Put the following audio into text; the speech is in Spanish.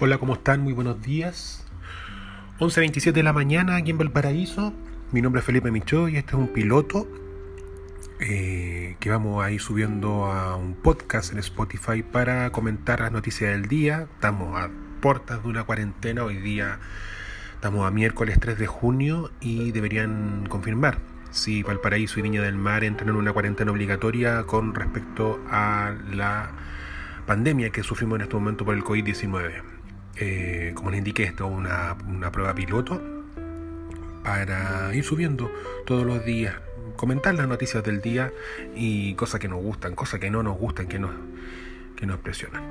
Hola, ¿cómo están? Muy buenos días. 11.27 de la mañana aquí en Valparaíso. Mi nombre es Felipe Micho y este es un piloto eh, que vamos a ir subiendo a un podcast en Spotify para comentar las noticias del día. Estamos a puertas de una cuarentena. Hoy día estamos a miércoles 3 de junio y deberían confirmar si Valparaíso y Viña del Mar entran en una cuarentena obligatoria con respecto a la pandemia que sufrimos en este momento por el COVID-19. Eh, como les indiqué, esto es una, una prueba piloto para ir subiendo todos los días, comentar las noticias del día y cosas que nos gustan, cosas que no nos gustan, que nos, que nos presionan.